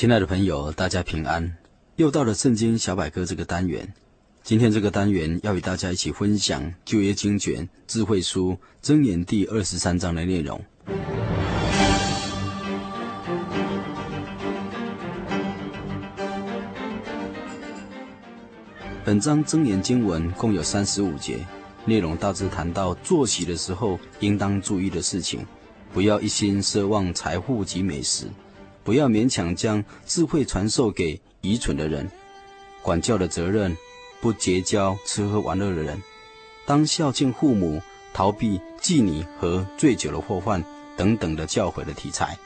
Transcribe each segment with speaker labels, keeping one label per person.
Speaker 1: 亲爱的朋友，大家平安！又到了圣经小百科这个单元。今天这个单元要与大家一起分享旧约经卷智慧书箴言第二十三章的内容。本章箴言经文共有三十五节，内容大致谈到坐席的时候应当注意的事情，不要一心奢望财富及美食。不要勉强将智慧传授给愚蠢的人，管教的责任不结交吃喝玩乐的人，当孝敬父母，逃避妓女和醉酒的祸患等等的教诲的题材。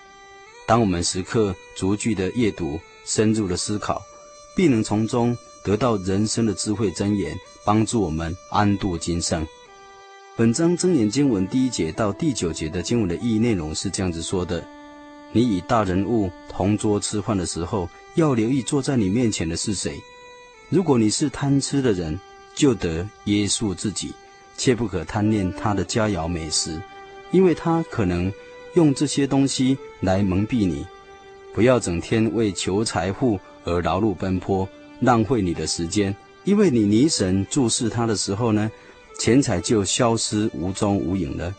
Speaker 1: 当我们时刻逐句的阅读，深入的思考，必能从中得到人生的智慧箴言，帮助我们安度今生。本章真言经文第一节到第九节的经文的意义内容是这样子说的。你与大人物同桌吃饭的时候，要留意坐在你面前的是谁。如果你是贪吃的人，就得约束自己，切不可贪恋他的佳肴美食，因为他可能用这些东西来蒙蔽你。不要整天为求财富而劳碌奔波，浪费你的时间，因为你凝神注视他的时候呢，钱财就消失无踪无影了，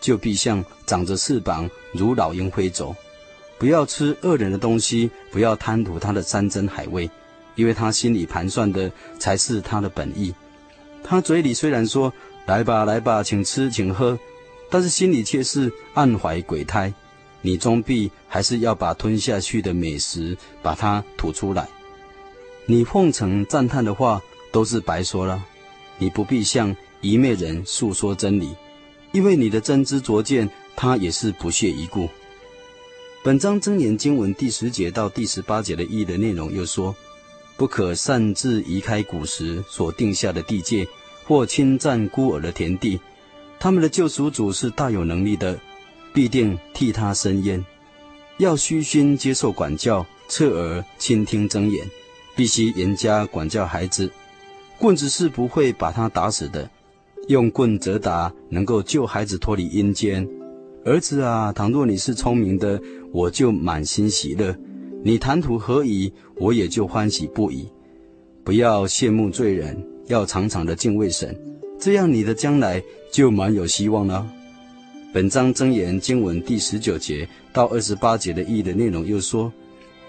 Speaker 1: 就必像长着翅膀如老鹰飞走。不要吃恶人的东西，不要贪图他的山珍海味，因为他心里盘算的才是他的本意。他嘴里虽然说“来吧，来吧，请吃，请喝”，但是心里却是暗怀鬼胎。你终必还是要把吞下去的美食把它吐出来。你奉承赞叹的话都是白说了。你不必向愚昧人诉说真理，因为你的真知灼见，他也是不屑一顾。本章真言经文第十节到第十八节的意义的内容又说：不可擅自移开古时所定下的地界，或侵占孤儿的田地。他们的救赎主是大有能力的，必定替他伸冤。要虚心接受管教，侧耳倾听真言，必须严加管教孩子。棍子是不会把他打死的，用棍责打能够救孩子脱离阴间。儿子啊，倘若你是聪明的，我就满心喜乐；你谈吐何宜，我也就欢喜不已。不要羡慕罪人，要常常的敬畏神，这样你的将来就满有希望了。本章箴言经文第十九节到二十八节的意义的内容又说：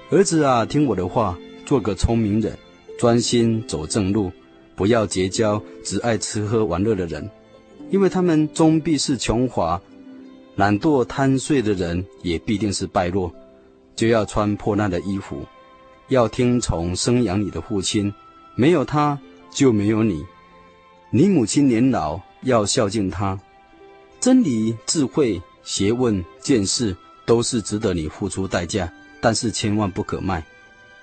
Speaker 1: 儿子啊，听我的话，做个聪明人，专心走正路，不要结交只爱吃喝玩乐的人，因为他们终必是穷乏。懒惰贪睡的人也必定是败落，就要穿破烂的衣服，要听从生养你的父亲，没有他就没有你。你母亲年老，要孝敬她。真理、智慧、学问、见识都是值得你付出代价，但是千万不可卖。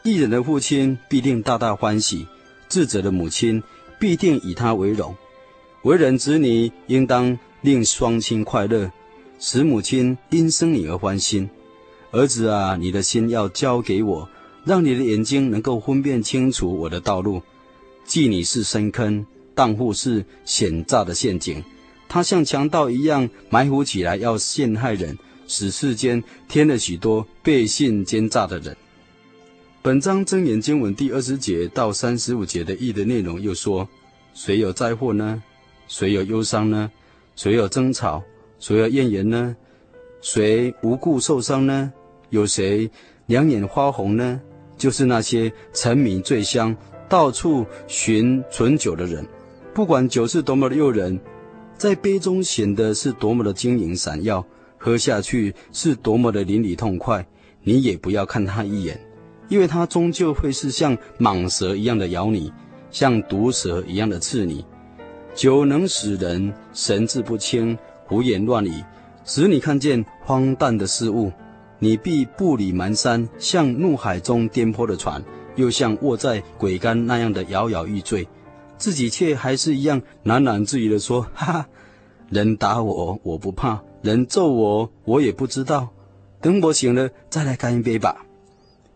Speaker 1: 义人的父亲必定大大欢喜，智者的母亲必定以他为荣。为人子女应当令双亲快乐。使母亲因生你而欢心，儿子啊，你的心要交给我，让你的眼睛能够分辨清楚我的道路。妓女是深坑，荡妇是险诈的陷阱，他像强盗一样埋伏起来要陷害人，使世间添了许多背信奸诈的人。本章真言经文第二十节到三十五节的义的内容又说：谁有灾祸呢？谁有忧伤呢？谁有争吵？谁要怨言呢？谁无故受伤呢？有谁两眼发红呢？就是那些沉迷醉香、到处寻醇酒的人。不管酒是多么的诱人，在杯中显得是多么的晶莹闪耀，喝下去是多么的淋漓痛快，你也不要看他一眼，因为他终究会是像蟒蛇一样的咬你，像毒蛇一样的刺你。酒能使人神志不清。胡言乱语，使你看见荒诞的事物，你必步履蹒跚，像怒海中颠簸的船，又像卧在桅杆那样的摇摇欲坠，自己却还是一样喃喃自语地说：“哈哈，人打我我不怕，人揍我我也不知道，等我醒了再来干一杯吧。”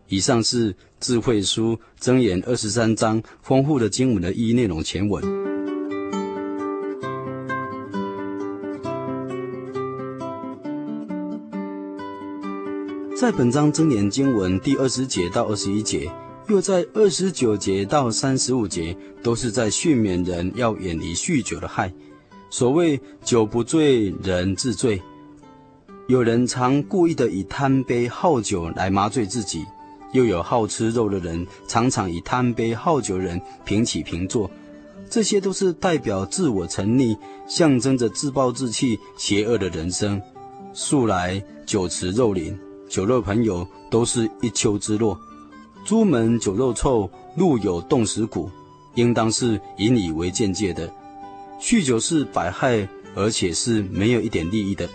Speaker 1: 以上是智慧书箴言二十三章丰富的经文的意义内容全文。在本章箴言经文第二十节到二十一节，又在二十九节到三十五节，都是在训勉人要远离酗酒的害。所谓酒不醉人自醉，有人常故意的以贪杯好酒来麻醉自己。又有好吃肉的人，常常以贪杯好酒人平起平坐，这些都是代表自我沉溺，象征着自暴自弃、邪恶的人生。素来酒池肉林，酒肉朋友都是一丘之貉。朱门酒肉臭，路有冻死骨，应当是以你为鉴戒的。酗酒是百害，而且是没有一点利益的。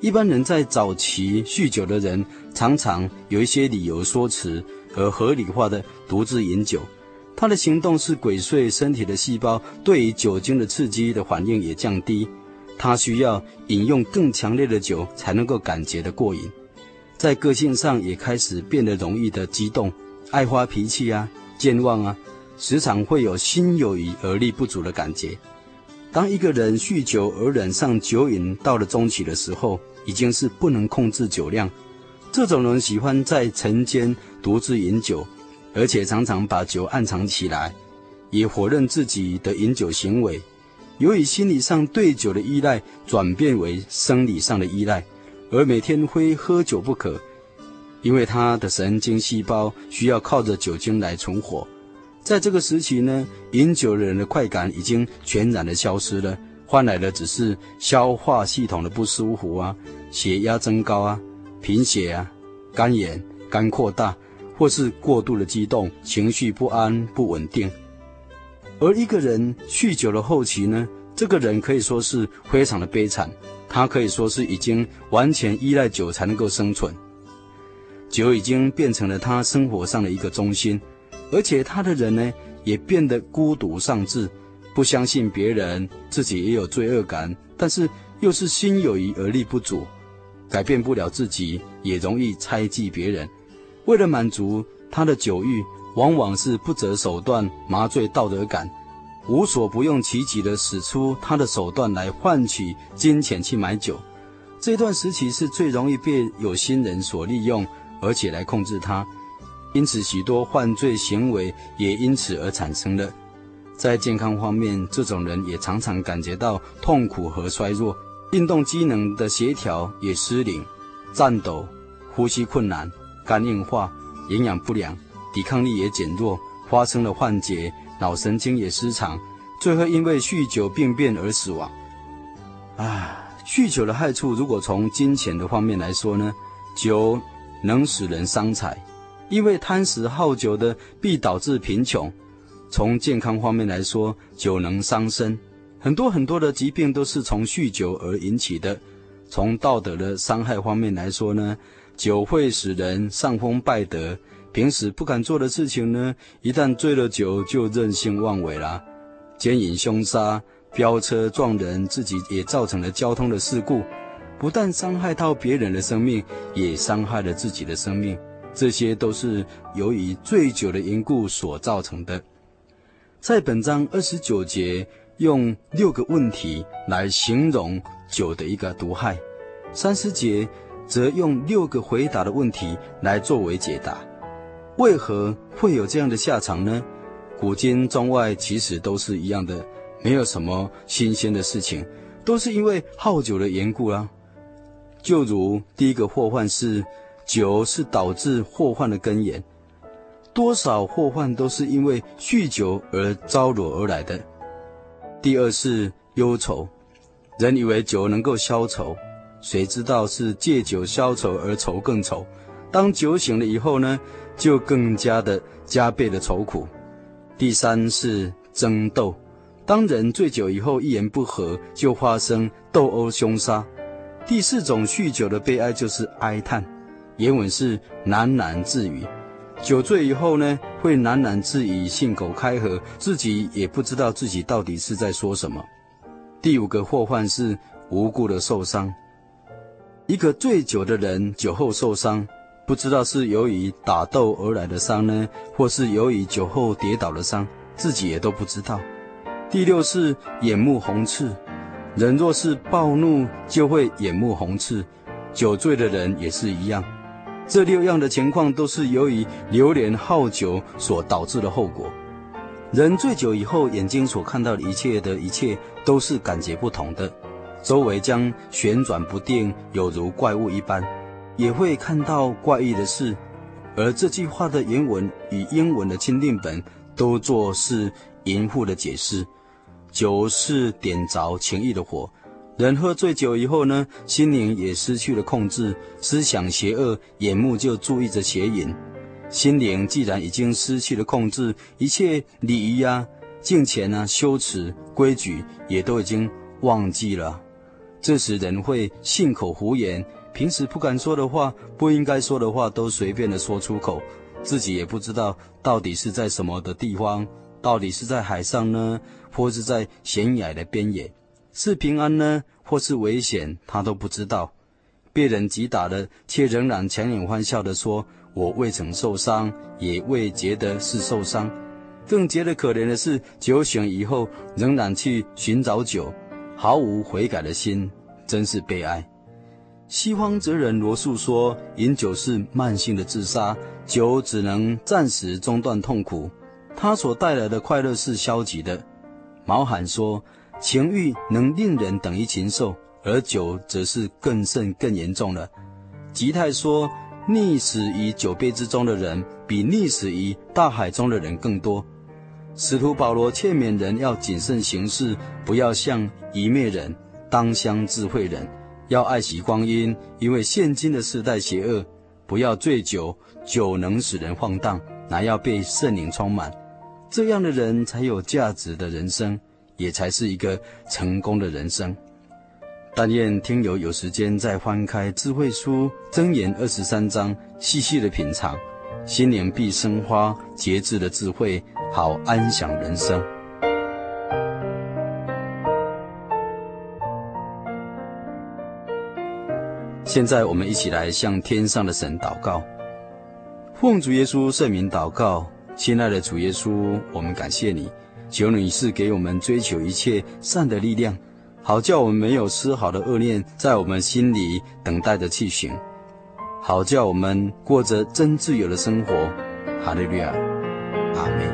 Speaker 1: 一般人在早期酗酒的人，常常有一些理由说辞而合理化的独自饮酒。他的行动是鬼祟，身体的细胞对于酒精的刺激的反应也降低。他需要饮用更强烈的酒才能够感觉的过瘾。在个性上也开始变得容易的激动，爱发脾气啊，健忘啊，时常会有心有余而力不足的感觉。当一个人酗酒而染上酒瘾到了中期的时候，已经是不能控制酒量，这种人喜欢在晨间独自饮酒，而且常常把酒暗藏起来，也否认自己的饮酒行为。由于心理上对酒的依赖转变为生理上的依赖，而每天非喝酒不可，因为他的神经细胞需要靠着酒精来存活。在这个时期呢，饮酒的人的快感已经全然的消失了。换来的只是消化系统的不舒服啊，血压增高啊，贫血啊，肝炎、肝扩大，或是过度的激动，情绪不安、不稳定。而一个人酗酒的后期呢，这个人可以说是非常的悲惨，他可以说是已经完全依赖酒才能够生存，酒已经变成了他生活上的一个中心，而且他的人呢，也变得孤独丧志。不相信别人，自己也有罪恶感，但是又是心有余而力不足，改变不了自己，也容易猜忌别人。为了满足他的酒欲，往往是不择手段麻醉道德感，无所不用其极地使出他的手段来换取金钱去买酒。这段时期是最容易被有心人所利用，而且来控制他，因此许多犯罪行为也因此而产生了。在健康方面，这种人也常常感觉到痛苦和衰弱，运动机能的协调也失灵，颤抖、呼吸困难、肝硬化、营养不良、抵抗力也减弱，发生了幻觉，脑神经也失常，最后因为酗酒病变而死亡。啊，酗酒的害处，如果从金钱的方面来说呢，酒能使人伤财，因为贪食好酒的必导致贫穷。从健康方面来说，酒能伤身，很多很多的疾病都是从酗酒而引起的。从道德的伤害方面来说呢，酒会使人伤风败德，平时不敢做的事情呢，一旦醉了酒就任性妄为啦，奸淫凶杀、飙车撞人，自己也造成了交通的事故，不但伤害到别人的生命，也伤害了自己的生命，这些都是由于醉酒的缘故所造成的。在本章二十九节，用六个问题来形容酒的一个毒害；三十节则用六个回答的问题来作为解答。为何会有这样的下场呢？古今中外其实都是一样的，没有什么新鲜的事情，都是因为好酒的缘故啊。就如第一个祸患是酒是导致祸患的根源。多少祸患都是因为酗酒而招惹而来的。第二是忧愁，人以为酒能够消愁，谁知道是借酒消愁而愁更愁。当酒醒了以后呢，就更加的加倍的愁苦。第三是争斗，当人醉酒以后一言不合就发生斗殴凶杀，第四种酗酒的悲哀就是哀叹，原文是喃喃自语。酒醉以后呢，会喃喃自语，信口开河，自己也不知道自己到底是在说什么。第五个祸患是无故的受伤。一个醉酒的人酒后受伤，不知道是由于打斗而来的伤呢，或是由于酒后跌倒的伤，自己也都不知道。第六是眼目红赤，人若是暴怒，就会眼目红赤，酒醉的人也是一样。这六样的情况都是由于流连好酒所导致的后果。人醉酒以后，眼睛所看到的一切的一切都是感觉不同的，周围将旋转不定，有如怪物一般，也会看到怪异的事。而这句话的原文与英文的钦定本都做是淫妇的解释，酒是点着情欲的火。人喝醉酒以后呢，心灵也失去了控制，思想邪恶，眼目就注意着邪淫。心灵既然已经失去了控制，一切礼仪啊、敬虔啊、羞耻、规矩也都已经忘记了。这时人会信口胡言，平时不敢说的话、不应该说的话都随便的说出口，自己也不知道到底是在什么的地方，到底是在海上呢，或是在悬崖的边缘。是平安呢，或是危险，他都不知道。被人击打了，却仍然强颜欢笑的说：“我未曾受伤，也未觉得是受伤。”更觉得可怜的是，酒醒以后仍然去寻找酒，毫无悔改的心，真是悲哀。西方哲人罗素说：“饮酒是慢性的自杀，酒只能暂时中断痛苦，它所带来的快乐是消极的。”毛罕说。情欲能令人等于禽兽，而酒则是更甚更严重了。吉泰说，溺死于酒杯之中的人，比溺死于大海中的人更多。使徒保罗劝勉人要谨慎行事，不要像愚昧人，当像智慧人，要爱惜光阴，因为现今的世代邪恶。不要醉酒，酒能使人放荡，乃要被圣灵充满，这样的人才有价值的人生。也才是一个成功的人生。但愿听友有时间再翻开智慧书箴言二十三章，细细的品尝，心灵必生花节制的智慧，好安享人生。现在我们一起来向天上的神祷告，奉主耶稣圣名祷告，亲爱的主耶稣，我们感谢你。求你是给我们追求一切善的力量，好叫我们没有丝毫的恶念在我们心里等待着去行，好叫我们过着真自由的生活。哈利路亚，阿门。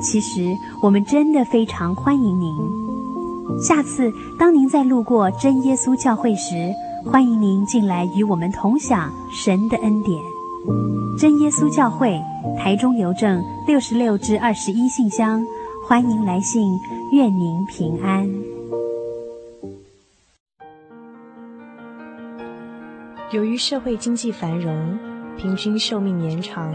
Speaker 2: 其实我们真的非常欢迎您。下次当您再路过真耶稣教会时，欢迎您进来与我们同享神的恩典。真耶稣教会台中邮政六十六至二十一信箱，欢迎来信，愿您平安。
Speaker 3: 由于社会经济繁荣，平均寿命延长，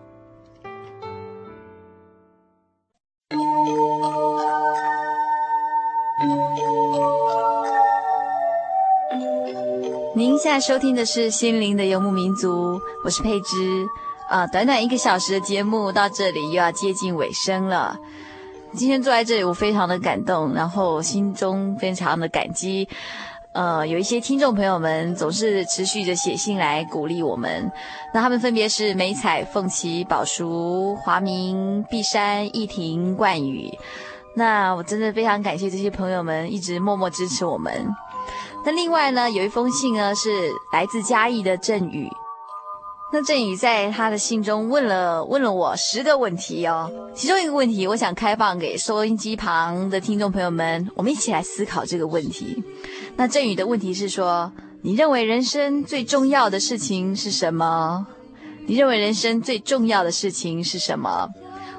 Speaker 4: 现在收听的是《心灵的游牧民族》，我是佩芝。啊，短短一个小时的节目到这里又要接近尾声了。今天坐在这里，我非常的感动，然后心中非常的感激。呃，有一些听众朋友们总是持续着写信来鼓励我们，那他们分别是美彩、凤琪、宝淑、华明、碧山、逸婷、冠宇。那我真的非常感谢这些朋友们一直默默支持我们。那另外呢，有一封信呢是来自嘉义的郑宇。那郑宇在他的信中问了问了我十个问题哦，其中一个问题，我想开放给收音机旁的听众朋友们，我们一起来思考这个问题。那郑宇的问题是说，你认为人生最重要的事情是什么？你认为人生最重要的事情是什么？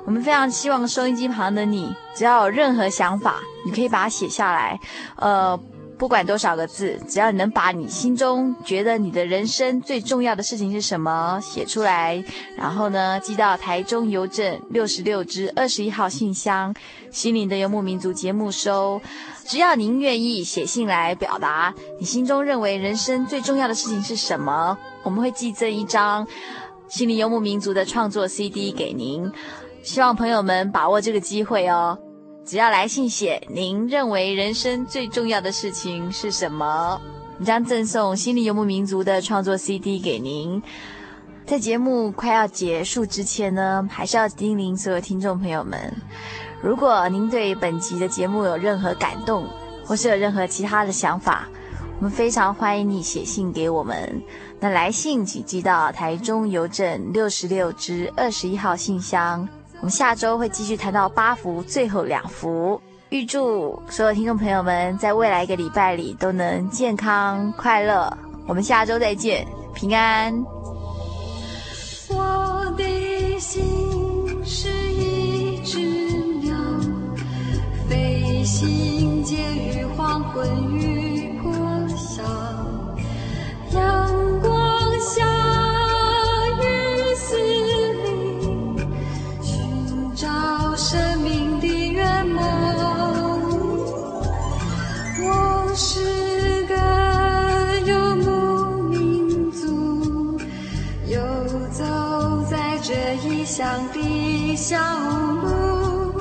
Speaker 4: 我们非常希望收音机旁的你，只要有任何想法，你可以把它写下来，呃。不管多少个字，只要你能把你心中觉得你的人生最重要的事情是什么写出来，然后呢，寄到台中邮政六十六支二十一号信箱，心灵的游牧民族节目收。只要您愿意写信来表达你心中认为人生最重要的事情是什么，我们会寄赠一张心灵游牧民族的创作 CD 给您。希望朋友们把握这个机会哦。只要来信写，您认为人生最重要的事情是什么？我们将赠送《心灵游牧民族》的创作 CD 给您。在节目快要结束之前呢，还是要叮咛所有听众朋友们：如果您对本集的节目有任何感动，或是有任何其他的想法，我们非常欢迎你写信给我们。那来信请寄到台中邮政六十六支二十一号信箱。我们下周会继续谈到八幅最后两幅，预祝所有听众朋友们在未来一个礼拜里都能健康快乐。我们下周再见，平安。
Speaker 5: 我的心是一只鸟，飞行介于黄昏与破晓，生命的圆梦。我是个游牧民族，游走在这异乡的小路。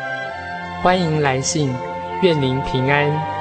Speaker 6: 欢迎来信，愿您平安。